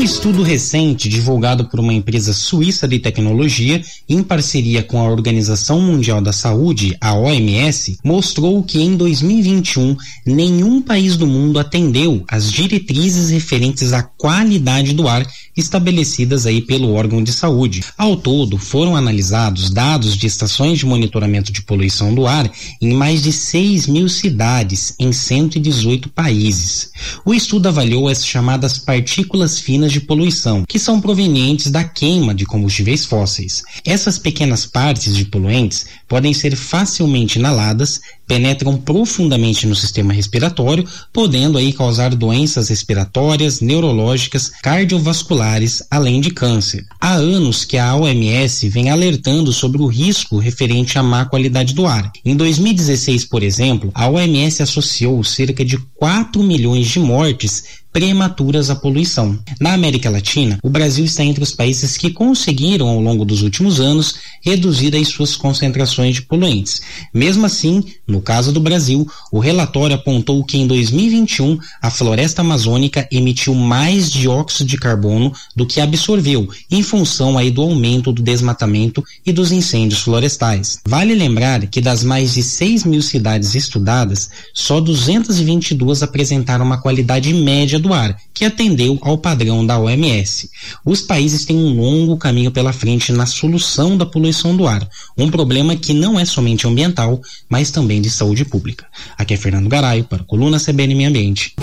Um estudo recente divulgado por uma empresa suíça de tecnologia em parceria com a Organização Mundial da Saúde, a OMS, mostrou que em 2021 nenhum país do mundo atendeu às diretrizes referentes à qualidade do ar estabelecidas aí pelo órgão de saúde. Ao todo, foram analisados dados de estações de monitoramento de poluição do ar em mais de 6 mil cidades em 118 países. O estudo avaliou as chamadas partículas finas de poluição, que são provenientes da queima de combustíveis fósseis. Essas pequenas partes de poluentes podem ser facilmente inaladas, penetram profundamente no sistema respiratório, podendo aí causar doenças respiratórias, neurológicas, cardiovasculares, além de câncer. Há anos que a OMS vem alertando sobre o risco referente à má qualidade do ar. Em 2016, por exemplo, a OMS associou cerca de 4 milhões de mortes prematuras à poluição. Na América Latina, o Brasil está entre os países que conseguiram, ao longo dos últimos anos, reduzir as suas concentrações de poluentes. Mesmo assim, no caso do Brasil, o relatório apontou que em 2021 a floresta amazônica emitiu mais dióxido de carbono do que absorveu, em função aí do aumento do desmatamento e dos incêndios florestais. Vale lembrar que das mais de 6 mil cidades estudadas, só 222 apresentaram uma qualidade média do ar, que atendeu ao padrão da OMS. Os países têm um longo caminho pela frente na solução da poluição do ar, um problema que não é somente ambiental, mas também de saúde pública. Aqui é Fernando Garaio para a Coluna CBN Meio Ambiente.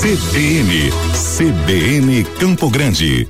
CBN, CBN Campo Grande.